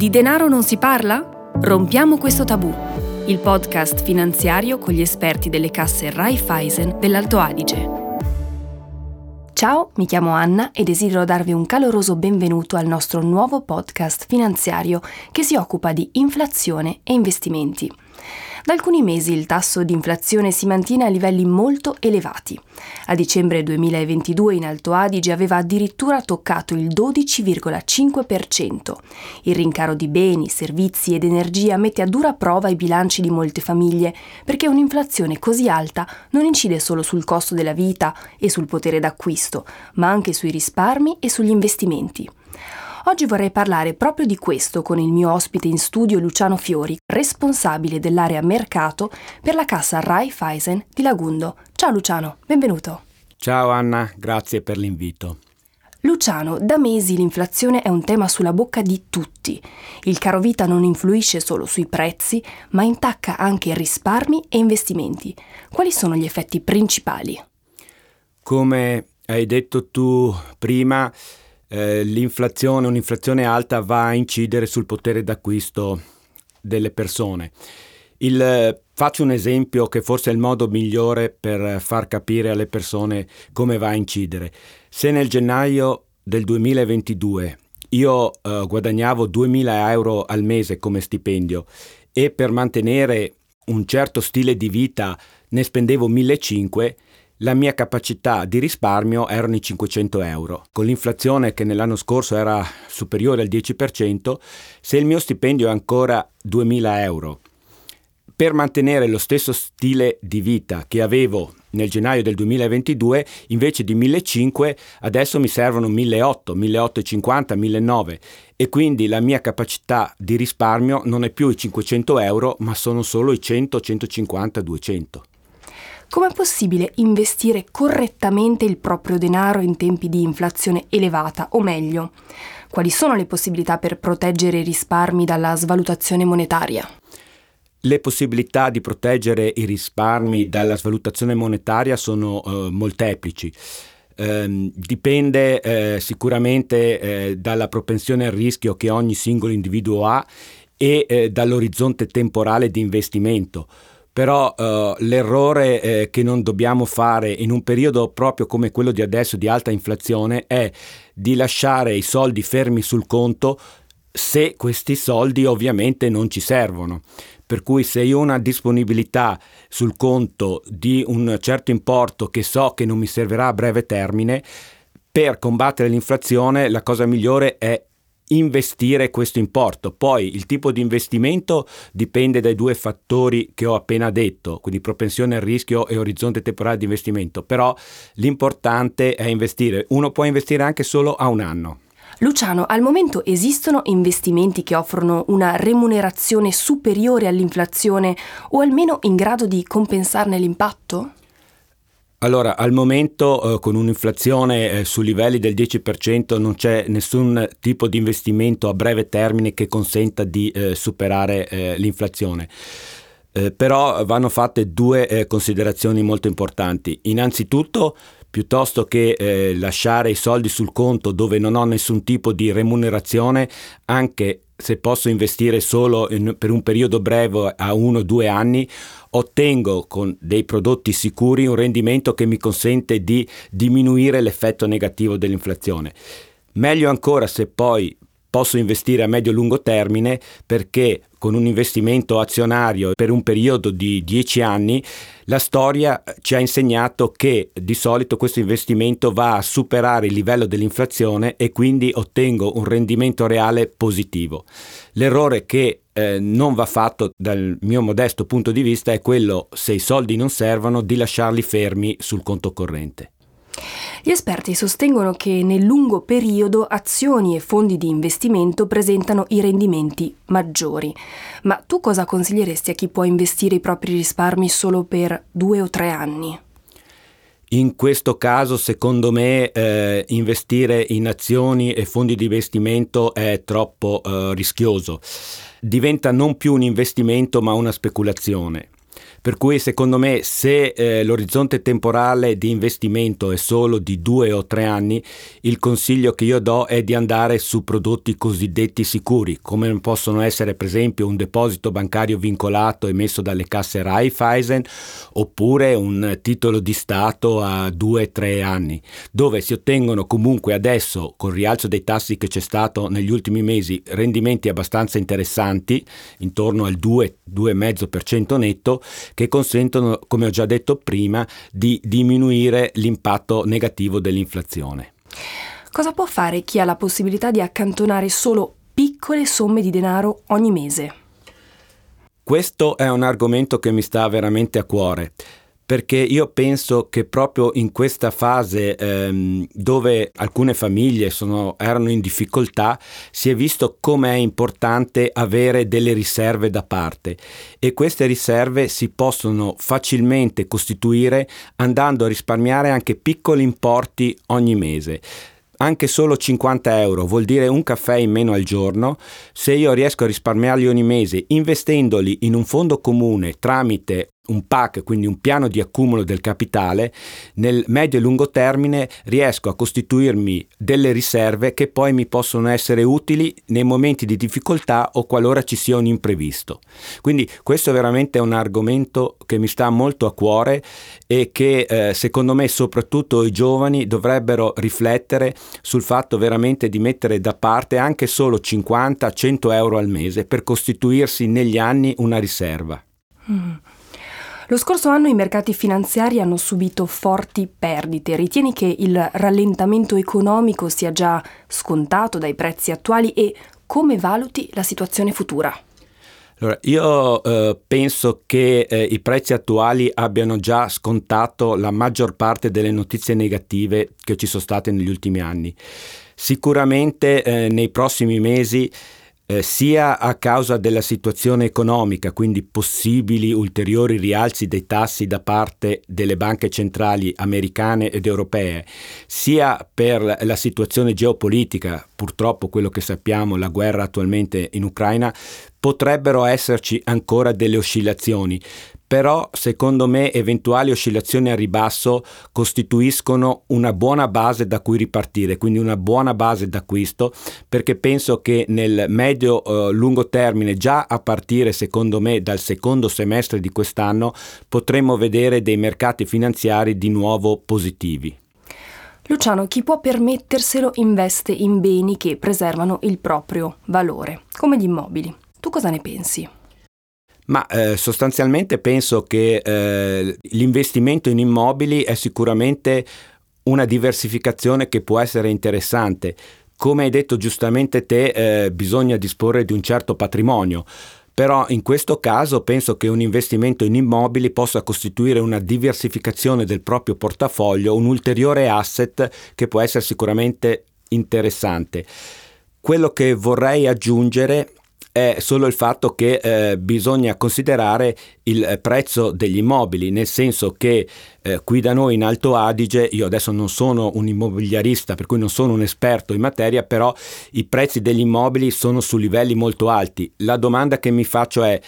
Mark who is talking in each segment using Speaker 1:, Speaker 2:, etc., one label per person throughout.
Speaker 1: Di denaro non si parla? Rompiamo questo tabù. Il podcast finanziario con gli esperti delle casse Raiffeisen dell'Alto Adige. Ciao, mi chiamo Anna e desidero darvi un caloroso benvenuto al nostro nuovo podcast finanziario che si occupa di inflazione e investimenti. Da alcuni mesi il tasso di inflazione si mantiene a livelli molto elevati. A dicembre 2022 in Alto Adige aveva addirittura toccato il 12,5%. Il rincaro di beni, servizi ed energia mette a dura prova i bilanci di molte famiglie, perché un'inflazione così alta non incide solo sul costo della vita e sul potere d'acquisto, ma anche sui risparmi e sugli investimenti. Oggi vorrei parlare proprio di questo con il mio ospite in studio Luciano Fiori, responsabile dell'area mercato per la cassa Raiffeisen di Lagundo. Ciao Luciano, benvenuto.
Speaker 2: Ciao Anna, grazie per l'invito.
Speaker 1: Luciano, da mesi l'inflazione è un tema sulla bocca di tutti. Il caro vita non influisce solo sui prezzi, ma intacca anche risparmi e investimenti. Quali sono gli effetti principali?
Speaker 2: Come hai detto tu prima, eh, l'inflazione, un'inflazione alta va a incidere sul potere d'acquisto delle persone. Il, faccio un esempio che forse è il modo migliore per far capire alle persone come va a incidere. Se nel gennaio del 2022 io eh, guadagnavo 2000 euro al mese come stipendio e per mantenere un certo stile di vita ne spendevo 1500, la mia capacità di risparmio erano i 500 euro. Con l'inflazione che nell'anno scorso era superiore al 10%, se il mio stipendio è ancora 2000 euro, per mantenere lo stesso stile di vita che avevo nel gennaio del 2022, invece di 1500 adesso mi servono 1800, 1850, 1900 e quindi la mia capacità di risparmio non è più i 500 euro, ma sono solo i 100, 150, 200.
Speaker 1: Com'è possibile investire correttamente il proprio denaro in tempi di inflazione elevata? O meglio, quali sono le possibilità per proteggere i risparmi dalla svalutazione monetaria?
Speaker 2: Le possibilità di proteggere i risparmi dalla svalutazione monetaria sono eh, molteplici. Eh, dipende eh, sicuramente eh, dalla propensione al rischio che ogni singolo individuo ha e eh, dall'orizzonte temporale di investimento però uh, l'errore eh, che non dobbiamo fare in un periodo proprio come quello di adesso di alta inflazione è di lasciare i soldi fermi sul conto se questi soldi ovviamente non ci servono. Per cui se io ho una disponibilità sul conto di un certo importo che so che non mi servirà a breve termine, per combattere l'inflazione la cosa migliore è investire questo importo. Poi il tipo di investimento dipende dai due fattori che ho appena detto, quindi propensione al rischio e orizzonte temporale di investimento, però l'importante è investire. Uno può investire anche solo a un anno.
Speaker 1: Luciano, al momento esistono investimenti che offrono una remunerazione superiore all'inflazione o almeno in grado di compensarne l'impatto?
Speaker 2: Allora, al momento eh, con un'inflazione eh, su livelli del 10% non c'è nessun tipo di investimento a breve termine che consenta di eh, superare eh, l'inflazione. Eh, però vanno fatte due eh, considerazioni molto importanti. Innanzitutto, piuttosto che lasciare i soldi sul conto dove non ho nessun tipo di remunerazione, anche se posso investire solo in, per un periodo breve a uno o due anni, ottengo con dei prodotti sicuri un rendimento che mi consente di diminuire l'effetto negativo dell'inflazione. Meglio ancora se poi posso investire a medio-lungo termine perché con un investimento azionario per un periodo di 10 anni la storia ci ha insegnato che di solito questo investimento va a superare il livello dell'inflazione e quindi ottengo un rendimento reale positivo. L'errore che eh, non va fatto dal mio modesto punto di vista è quello, se i soldi non servono, di lasciarli fermi sul conto corrente.
Speaker 1: Gli esperti sostengono che nel lungo periodo azioni e fondi di investimento presentano i rendimenti maggiori. Ma tu cosa consiglieresti a chi può investire i propri risparmi solo per due o tre anni?
Speaker 2: In questo caso, secondo me, eh, investire in azioni e fondi di investimento è troppo eh, rischioso. Diventa non più un investimento ma una speculazione Per cui secondo me se eh, l'orizzonte temporale di investimento è solo di due o tre anni, il consiglio che io do è di andare su prodotti cosiddetti sicuri, come possono essere per esempio un deposito bancario vincolato emesso dalle casse Raiffeisen oppure un titolo di Stato a due o tre anni, dove si ottengono comunque adesso, col rialzo dei tassi che c'è stato negli ultimi mesi, rendimenti abbastanza interessanti, intorno al 2-2,5% netto, che consentono, come ho già detto prima, di diminuire l'impatto negativo dell'inflazione.
Speaker 1: Cosa può fare chi ha la possibilità di accantonare solo piccole somme di denaro ogni mese?
Speaker 2: Questo è un argomento che mi sta veramente a cuore perché io penso che proprio in questa fase ehm, dove alcune famiglie sono, erano in difficoltà si è visto come è importante avere delle riserve da parte. E queste riserve si possono facilmente costituire andando a risparmiare anche piccoli importi ogni mese. Anche solo 50 euro vuol dire un caffè in meno al giorno, se io riesco a risparmiarli ogni mese investendoli in un fondo comune tramite un PAC, quindi un piano di accumulo del capitale, nel medio e lungo termine riesco a costituirmi delle riserve che poi mi possono essere utili nei momenti di difficoltà o qualora ci sia un imprevisto. Quindi questo è veramente un argomento che mi sta molto a cuore e che eh, secondo me soprattutto i giovani dovrebbero riflettere sul fatto veramente di mettere da parte anche solo 50-100 euro al mese per costituirsi negli anni una riserva. Mm.
Speaker 1: Lo scorso anno i mercati finanziari hanno subito forti perdite. Ritieni che il rallentamento economico sia già scontato dai prezzi attuali e come valuti la situazione futura?
Speaker 2: Allora, io eh, penso che eh, i prezzi attuali abbiano già scontato la maggior parte delle notizie negative che ci sono state negli ultimi anni. Sicuramente eh, nei prossimi mesi eh, sia a causa della situazione economica, quindi possibili ulteriori rialzi dei tassi da parte delle banche centrali americane ed europee, sia per la situazione geopolitica, purtroppo quello che sappiamo, la guerra attualmente in Ucraina, potrebbero esserci ancora delle oscillazioni, però secondo me eventuali oscillazioni a ribasso costituiscono una buona base da cui ripartire, quindi una buona base d'acquisto perché penso che nel medio-lungo eh, termine, già a partire secondo me dal secondo semestre di quest'anno, potremmo vedere dei mercati finanziari di nuovo positivi.
Speaker 1: Luciano, chi può permetterselo investe in beni che preservano il proprio valore, come gli immobili. Tu cosa ne pensi?
Speaker 2: Ma eh, sostanzialmente penso che eh, l'investimento in immobili è sicuramente una diversificazione che può essere interessante. Come hai detto giustamente te, eh, bisogna disporre di un certo patrimonio. Però in questo caso penso che un investimento in immobili possa costituire una diversificazione del proprio portafoglio, un ulteriore asset che può essere sicuramente interessante. Quello che vorrei aggiungere è solo il fatto che eh, bisogna considerare il prezzo degli immobili, nel senso che eh, qui da noi in Alto Adige, io adesso non sono un immobiliarista, per cui non sono un esperto in materia, però i prezzi degli immobili sono su livelli molto alti. La domanda che mi faccio è,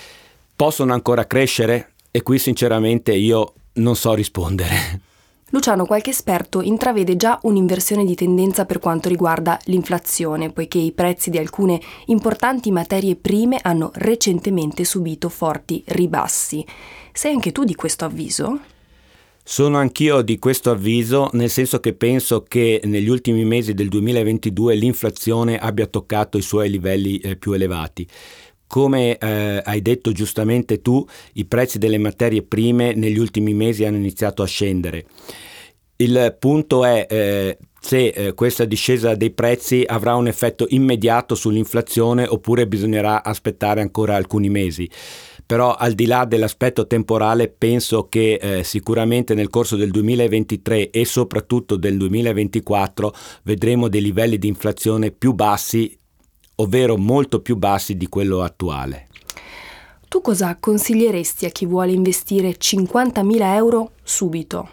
Speaker 2: possono ancora crescere? E qui sinceramente io non so rispondere.
Speaker 1: Luciano, qualche esperto intravede già un'inversione di tendenza per quanto riguarda l'inflazione, poiché i prezzi di alcune importanti materie prime hanno recentemente subito forti ribassi. Sei anche tu di questo avviso?
Speaker 2: Sono anch'io di questo avviso, nel senso che penso che negli ultimi mesi del 2022 l'inflazione abbia toccato i suoi livelli eh, più elevati. Come eh, hai detto giustamente tu, i prezzi delle materie prime negli ultimi mesi hanno iniziato a scendere. Il punto è eh, se eh, questa discesa dei prezzi avrà un effetto immediato sull'inflazione oppure bisognerà aspettare ancora alcuni mesi. Però al di là dell'aspetto temporale penso che eh, sicuramente nel corso del 2023 e soprattutto del 2024 vedremo dei livelli di inflazione più bassi ovvero molto più bassi di quello attuale.
Speaker 1: Tu cosa consiglieresti a chi vuole investire 50.000 euro subito?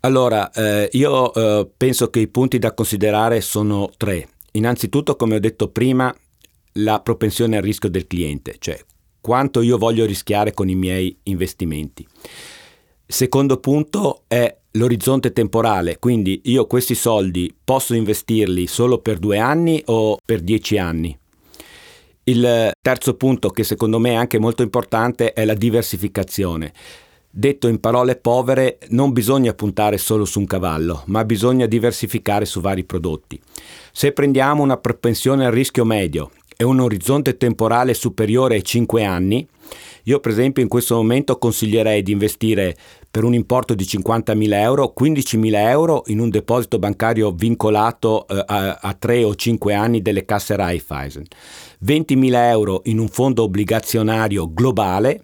Speaker 2: Allora, eh, io eh, penso che i punti da considerare sono tre. Innanzitutto, come ho detto prima, la propensione al rischio del cliente, cioè quanto io voglio rischiare con i miei investimenti. Secondo punto è l'orizzonte temporale, quindi io questi soldi posso investirli solo per due anni o per dieci anni. Il terzo punto che secondo me è anche molto importante è la diversificazione. Detto in parole povere, non bisogna puntare solo su un cavallo, ma bisogna diversificare su vari prodotti. Se prendiamo una propensione al rischio medio e un orizzonte temporale superiore ai 5 anni, io per esempio in questo momento consiglierei di investire per un importo di 50.000 euro, 15.000 euro in un deposito bancario vincolato eh, a, a 3 o 5 anni delle casse Raiffeisen, 20.000 euro in un fondo obbligazionario globale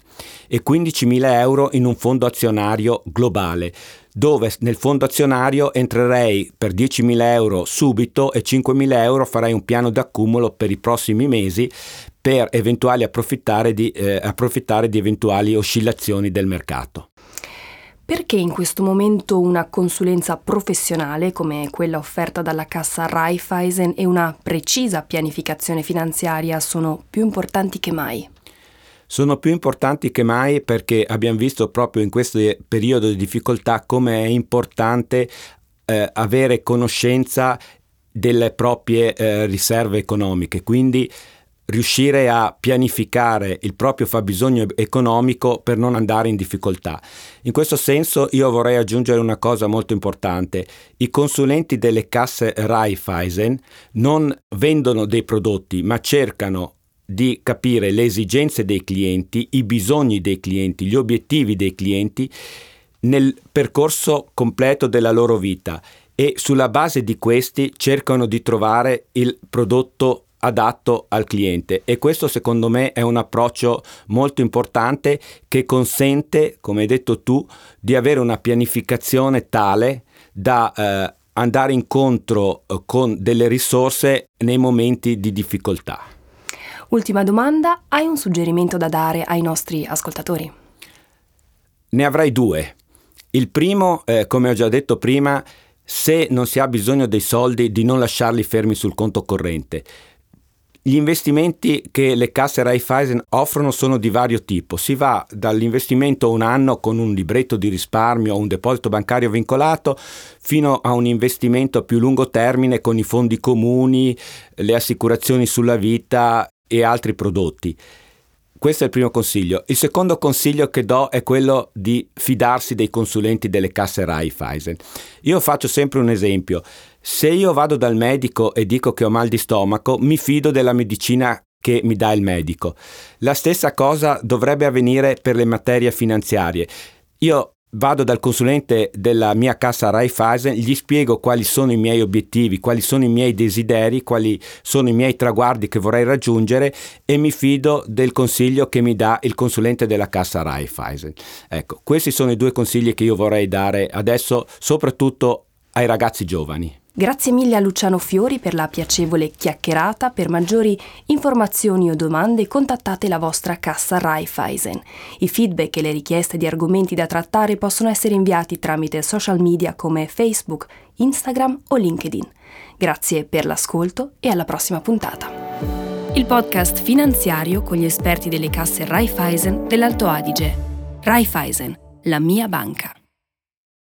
Speaker 2: e 15.000 euro in un fondo azionario globale dove nel fondo azionario entrerei per 10.000 euro subito e 5.000 euro farei un piano d'accumulo per i prossimi mesi per eventuali approfittare di, eh, approfittare di eventuali oscillazioni del mercato.
Speaker 1: Perché in questo momento una consulenza professionale come quella offerta dalla cassa Raiffeisen e una precisa pianificazione finanziaria sono più importanti che mai?
Speaker 2: Sono più importanti che mai perché abbiamo visto proprio in questo periodo di difficoltà come è importante eh, avere conoscenza delle proprie eh, riserve economiche, quindi riuscire a pianificare il proprio fabbisogno economico per non andare in difficoltà. In questo senso io vorrei aggiungere una cosa molto importante. I consulenti delle casse Raiffeisen non vendono dei prodotti, ma cercano di capire le esigenze dei clienti, i bisogni dei clienti, gli obiettivi dei clienti nel percorso completo della loro vita e sulla base di questi cercano di trovare il prodotto adatto al cliente e questo secondo me è un approccio molto importante che consente, come hai detto tu, di avere una pianificazione tale da eh, andare incontro eh, con delle risorse nei momenti di difficoltà.
Speaker 1: Ultima domanda, hai un suggerimento da dare ai nostri ascoltatori?
Speaker 2: Ne avrei due. Il primo, eh, come ho già detto prima, se non si ha bisogno dei soldi di non lasciarli fermi sul conto corrente. Gli investimenti che le casse Raiffeisen offrono sono di vario tipo. Si va dall'investimento un anno con un libretto di risparmio o un deposito bancario vincolato fino a un investimento a più lungo termine con i fondi comuni, le assicurazioni sulla vita e altri prodotti. Questo è il primo consiglio. Il secondo consiglio che do è quello di fidarsi dei consulenti delle casse Raiffeisen. Io faccio sempre un esempio. Se io vado dal medico e dico che ho mal di stomaco, mi fido della medicina che mi dà il medico. La stessa cosa dovrebbe avvenire per le materie finanziarie. Io vado dal consulente della mia cassa Raiffeisen, gli spiego quali sono i miei obiettivi, quali sono i miei desideri, quali sono i miei traguardi che vorrei raggiungere e mi fido del consiglio che mi dà il consulente della cassa Raiffeisen. Ecco, questi sono i due consigli che io vorrei dare adesso, soprattutto ai ragazzi giovani.
Speaker 1: Grazie mille a Luciano Fiori per la piacevole chiacchierata. Per maggiori informazioni o domande contattate la vostra cassa Raiffeisen. I feedback e le richieste di argomenti da trattare possono essere inviati tramite social media come Facebook, Instagram o LinkedIn. Grazie per l'ascolto e alla prossima puntata. Il podcast finanziario con gli esperti delle casse Raiffeisen dell'Alto Adige. Raiffeisen, la mia banca.